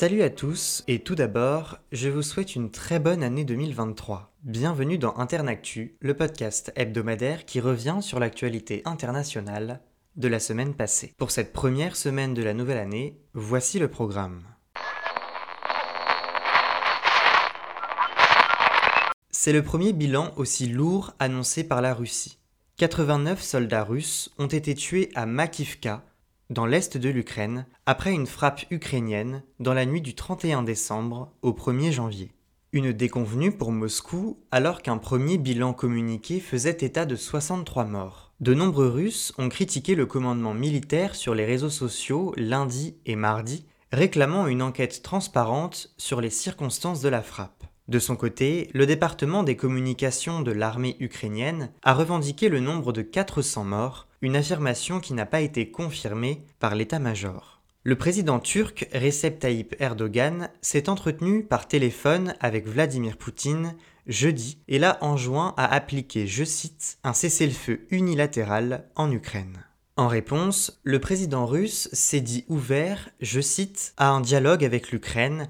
Salut à tous et tout d'abord, je vous souhaite une très bonne année 2023. Bienvenue dans Internactu, le podcast hebdomadaire qui revient sur l'actualité internationale de la semaine passée. Pour cette première semaine de la nouvelle année, voici le programme. C'est le premier bilan aussi lourd annoncé par la Russie. 89 soldats russes ont été tués à Makivka, dans l'est de l'Ukraine, après une frappe ukrainienne dans la nuit du 31 décembre au 1er janvier. Une déconvenue pour Moscou alors qu'un premier bilan communiqué faisait état de 63 morts. De nombreux Russes ont critiqué le commandement militaire sur les réseaux sociaux lundi et mardi, réclamant une enquête transparente sur les circonstances de la frappe. De son côté, le département des communications de l'armée ukrainienne a revendiqué le nombre de 400 morts, une affirmation qui n'a pas été confirmée par l'état-major. Le président turc Recep Tayyip Erdogan s'est entretenu par téléphone avec Vladimir Poutine jeudi et l'a enjoint à appliquer, je cite, un cessez-le-feu unilatéral en Ukraine. En réponse, le président russe s'est dit ouvert, je cite, à un dialogue avec l'Ukraine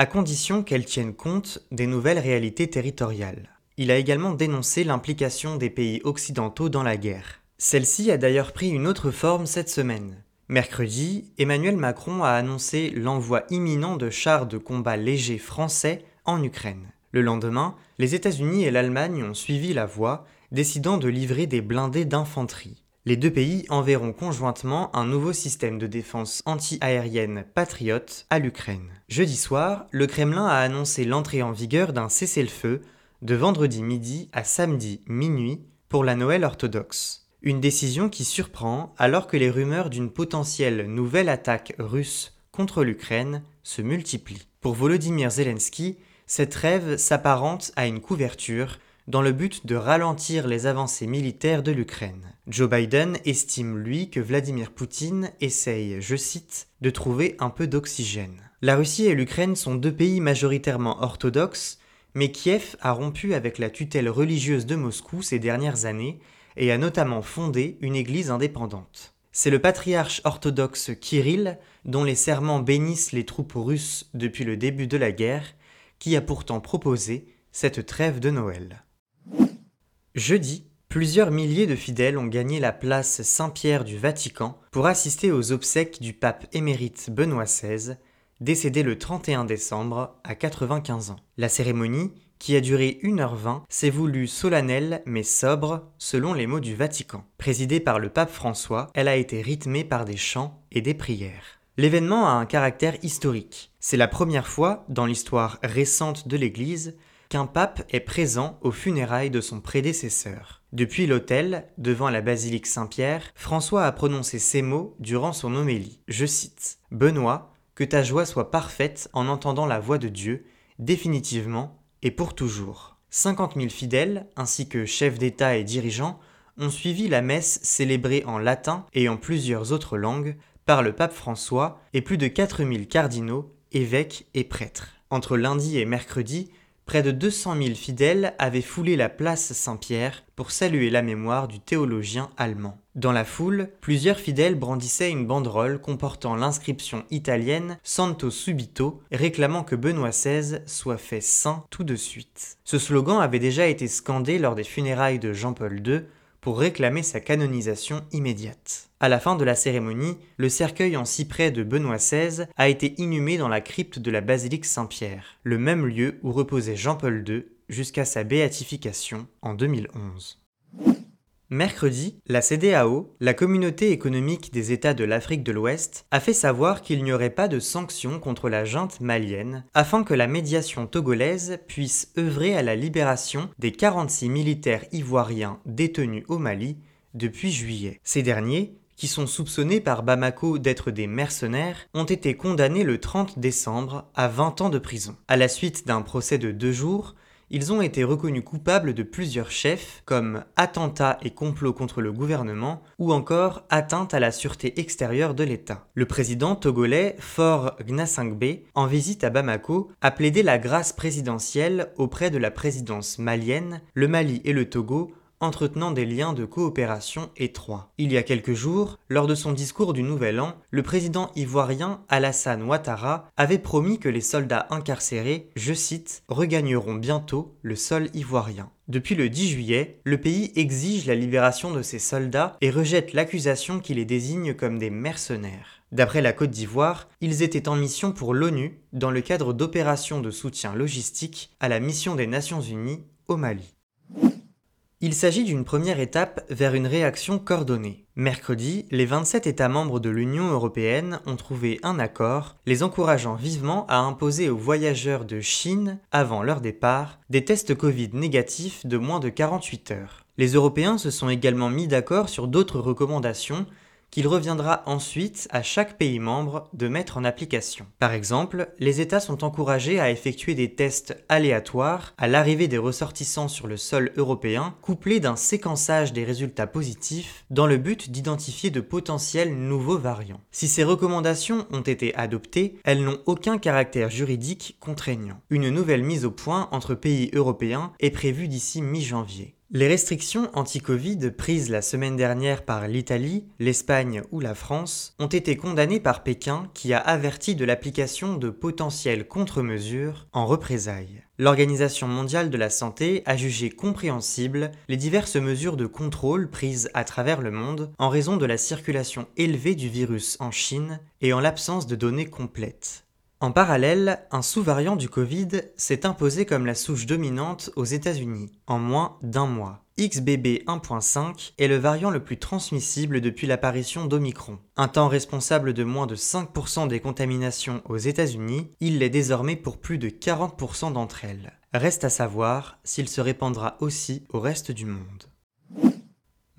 à condition qu'elle tienne compte des nouvelles réalités territoriales. Il a également dénoncé l'implication des pays occidentaux dans la guerre. Celle-ci a d'ailleurs pris une autre forme cette semaine. Mercredi, Emmanuel Macron a annoncé l'envoi imminent de chars de combat légers français en Ukraine. Le lendemain, les États-Unis et l'Allemagne ont suivi la voie, décidant de livrer des blindés d'infanterie. Les deux pays enverront conjointement un nouveau système de défense anti-aérienne patriote à l'Ukraine. Jeudi soir, le Kremlin a annoncé l'entrée en vigueur d'un cessez-le-feu de vendredi midi à samedi minuit pour la Noël orthodoxe. Une décision qui surprend alors que les rumeurs d'une potentielle nouvelle attaque russe contre l'Ukraine se multiplient. Pour Volodymyr Zelensky, cette rêve s'apparente à une couverture dans le but de ralentir les avancées militaires de l'Ukraine. Joe Biden estime, lui, que Vladimir Poutine essaye, je cite, de trouver un peu d'oxygène. La Russie et l'Ukraine sont deux pays majoritairement orthodoxes, mais Kiev a rompu avec la tutelle religieuse de Moscou ces dernières années et a notamment fondé une église indépendante. C'est le patriarche orthodoxe Kirill, dont les serments bénissent les troupes russes depuis le début de la guerre, qui a pourtant proposé cette trêve de Noël. Jeudi, plusieurs milliers de fidèles ont gagné la place Saint-Pierre du Vatican pour assister aux obsèques du pape émérite Benoît XVI, décédé le 31 décembre à 95 ans. La cérémonie, qui a duré 1h20, s'est voulue solennelle mais sobre selon les mots du Vatican. Présidée par le pape François, elle a été rythmée par des chants et des prières. L'événement a un caractère historique. C'est la première fois dans l'histoire récente de l'Église qu'un pape est présent aux funérailles de son prédécesseur. Depuis l'autel, devant la basilique Saint-Pierre, François a prononcé ces mots durant son homélie. Je cite Benoît, que ta joie soit parfaite en entendant la voix de Dieu, définitivement et pour toujours. 50 000 fidèles, ainsi que chefs d'État et dirigeants, ont suivi la messe célébrée en latin et en plusieurs autres langues par le pape François et plus de 4000 cardinaux, évêques et prêtres. Entre lundi et mercredi, près de 200 000 fidèles avaient foulé la place Saint-Pierre pour saluer la mémoire du théologien allemand. Dans la foule, plusieurs fidèles brandissaient une banderole comportant l'inscription italienne Santo Subito, réclamant que Benoît XVI soit fait saint tout de suite. Ce slogan avait déjà été scandé lors des funérailles de Jean-Paul II pour réclamer sa canonisation immédiate. À la fin de la cérémonie, le cercueil en cyprès de Benoît XVI a été inhumé dans la crypte de la basilique Saint-Pierre, le même lieu où reposait Jean-Paul II jusqu'à sa béatification en 2011. Mercredi, la CDAO, la communauté économique des États de l'Afrique de l'Ouest, a fait savoir qu'il n'y aurait pas de sanctions contre la junte malienne afin que la médiation togolaise puisse œuvrer à la libération des 46 militaires ivoiriens détenus au Mali depuis juillet. Ces derniers, qui sont soupçonnés par Bamako d'être des mercenaires, ont été condamnés le 30 décembre à 20 ans de prison. À la suite d'un procès de deux jours, ils ont été reconnus coupables de plusieurs chefs comme attentat et complot contre le gouvernement ou encore atteinte à la sûreté extérieure de l'État. Le président togolais Faure Gnassingbé, en visite à Bamako, a plaidé la grâce présidentielle auprès de la présidence malienne, le Mali et le Togo entretenant des liens de coopération étroits. Il y a quelques jours, lors de son discours du Nouvel An, le président ivoirien Alassane Ouattara avait promis que les soldats incarcérés, je cite, regagneront bientôt le sol ivoirien. Depuis le 10 juillet, le pays exige la libération de ses soldats et rejette l'accusation qui les désigne comme des mercenaires. D'après la Côte d'Ivoire, ils étaient en mission pour l'ONU dans le cadre d'opérations de soutien logistique à la mission des Nations Unies au Mali. Il s'agit d'une première étape vers une réaction coordonnée. Mercredi, les 27 États membres de l'Union européenne ont trouvé un accord les encourageant vivement à imposer aux voyageurs de Chine, avant leur départ, des tests Covid négatifs de moins de 48 heures. Les Européens se sont également mis d'accord sur d'autres recommandations qu'il reviendra ensuite à chaque pays membre de mettre en application. Par exemple, les États sont encouragés à effectuer des tests aléatoires à l'arrivée des ressortissants sur le sol européen, couplés d'un séquençage des résultats positifs dans le but d'identifier de potentiels nouveaux variants. Si ces recommandations ont été adoptées, elles n'ont aucun caractère juridique contraignant. Une nouvelle mise au point entre pays européens est prévue d'ici mi-janvier. Les restrictions anti-Covid prises la semaine dernière par l'Italie, l'Espagne ou la France ont été condamnées par Pékin qui a averti de l'application de potentielles contre-mesures en représailles. L'Organisation mondiale de la santé a jugé compréhensibles les diverses mesures de contrôle prises à travers le monde en raison de la circulation élevée du virus en Chine et en l'absence de données complètes. En parallèle, un sous-variant du Covid s'est imposé comme la souche dominante aux États-Unis en moins d'un mois. XBB 1.5 est le variant le plus transmissible depuis l'apparition d'Omicron. Un temps responsable de moins de 5% des contaminations aux États-Unis, il l'est désormais pour plus de 40% d'entre elles. Reste à savoir s'il se répandra aussi au reste du monde.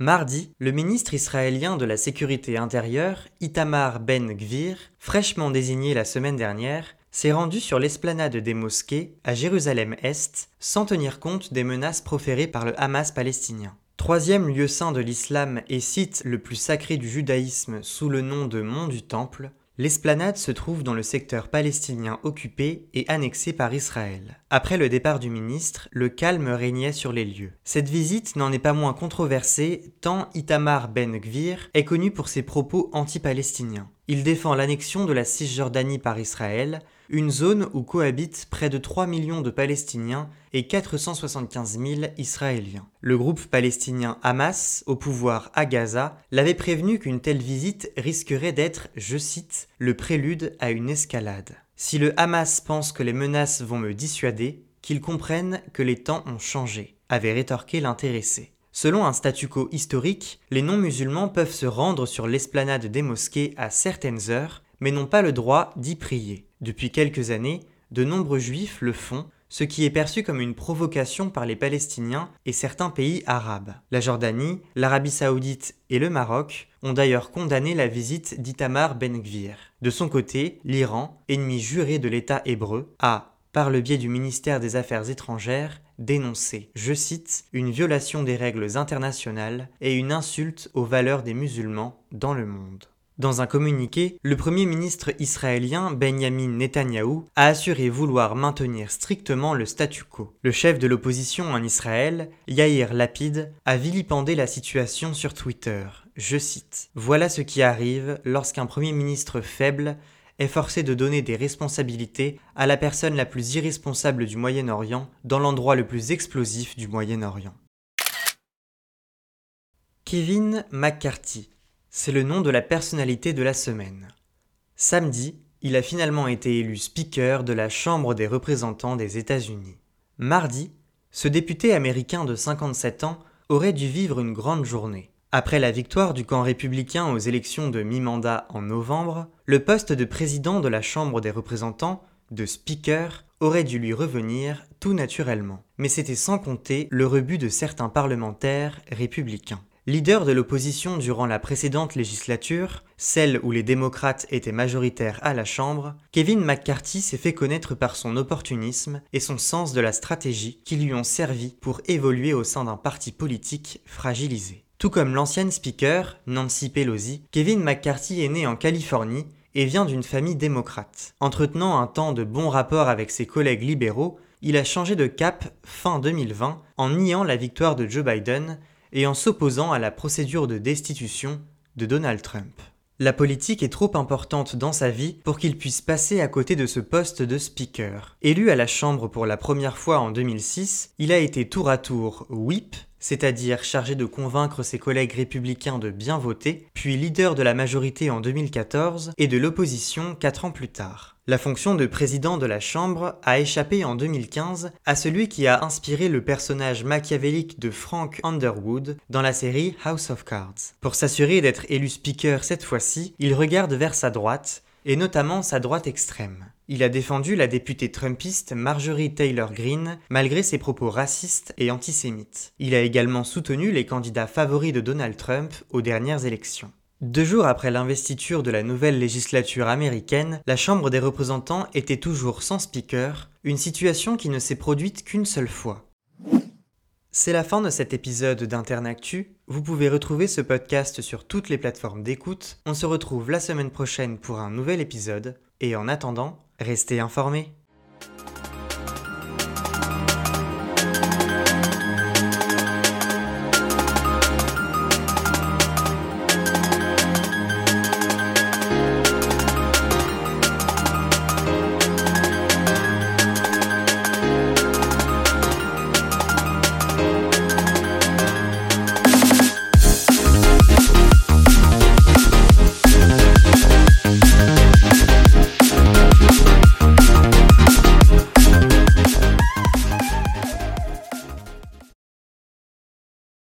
Mardi, le ministre israélien de la Sécurité intérieure, Itamar Ben-Gvir, fraîchement désigné la semaine dernière, s'est rendu sur l'esplanade des mosquées à Jérusalem-Est sans tenir compte des menaces proférées par le Hamas palestinien. Troisième lieu saint de l'islam et site le plus sacré du judaïsme sous le nom de Mont du Temple, L'esplanade se trouve dans le secteur palestinien occupé et annexé par Israël. Après le départ du ministre, le calme régnait sur les lieux. Cette visite n'en est pas moins controversée tant Itamar Ben-Gvir est connu pour ses propos anti-palestiniens. Il défend l'annexion de la Cisjordanie par Israël, une zone où cohabitent près de 3 millions de Palestiniens et 475 000 Israéliens. Le groupe palestinien Hamas, au pouvoir à Gaza, l'avait prévenu qu'une telle visite risquerait d'être, je cite, le prélude à une escalade. Si le Hamas pense que les menaces vont me dissuader, qu'ils comprennent que les temps ont changé, avait rétorqué l'intéressé. Selon un statu quo historique, les non-musulmans peuvent se rendre sur l'esplanade des mosquées à certaines heures, mais n'ont pas le droit d'y prier. Depuis quelques années, de nombreux juifs le font, ce qui est perçu comme une provocation par les Palestiniens et certains pays arabes. La Jordanie, l'Arabie saoudite et le Maroc ont d'ailleurs condamné la visite d'Itamar Ben-Gvir. De son côté, l'Iran, ennemi juré de l'État hébreu, a, par le biais du ministère des Affaires étrangères, dénoncé, je cite, une violation des règles internationales et une insulte aux valeurs des musulmans dans le monde. Dans un communiqué, le Premier ministre israélien Benjamin Netanyahou a assuré vouloir maintenir strictement le statu quo. Le chef de l'opposition en Israël, Yair Lapid, a vilipendé la situation sur Twitter. Je cite Voilà ce qui arrive lorsqu'un Premier ministre faible est forcé de donner des responsabilités à la personne la plus irresponsable du Moyen-Orient dans l'endroit le plus explosif du Moyen-Orient. Kevin McCarthy c'est le nom de la personnalité de la semaine. Samedi, il a finalement été élu speaker de la Chambre des représentants des États-Unis. Mardi, ce député américain de 57 ans aurait dû vivre une grande journée. Après la victoire du camp républicain aux élections de mi-mandat en novembre, le poste de président de la Chambre des représentants, de speaker, aurait dû lui revenir tout naturellement. Mais c'était sans compter le rebut de certains parlementaires républicains. Leader de l'opposition durant la précédente législature, celle où les démocrates étaient majoritaires à la Chambre, Kevin McCarthy s'est fait connaître par son opportunisme et son sens de la stratégie qui lui ont servi pour évoluer au sein d'un parti politique fragilisé. Tout comme l'ancienne speaker, Nancy Pelosi, Kevin McCarthy est né en Californie et vient d'une famille démocrate. Entretenant un temps de bons rapports avec ses collègues libéraux, il a changé de cap fin 2020 en niant la victoire de Joe Biden et en s'opposant à la procédure de destitution de Donald Trump. La politique est trop importante dans sa vie pour qu'il puisse passer à côté de ce poste de speaker. Élu à la Chambre pour la première fois en 2006, il a été tour à tour whip, c'est-à-dire chargé de convaincre ses collègues républicains de bien voter, puis leader de la majorité en 2014 et de l'opposition quatre ans plus tard. La fonction de président de la Chambre a échappé en 2015 à celui qui a inspiré le personnage machiavélique de Frank Underwood dans la série House of Cards. Pour s'assurer d'être élu speaker cette fois-ci, il regarde vers sa droite, et notamment sa droite extrême. Il a défendu la députée trumpiste Marjorie Taylor Greene malgré ses propos racistes et antisémites. Il a également soutenu les candidats favoris de Donald Trump aux dernières élections. Deux jours après l'investiture de la nouvelle législature américaine, la Chambre des représentants était toujours sans speaker, une situation qui ne s'est produite qu'une seule fois. C'est la fin de cet épisode d'Internactu. Vous pouvez retrouver ce podcast sur toutes les plateformes d'écoute. On se retrouve la semaine prochaine pour un nouvel épisode. Et en attendant, restez informés.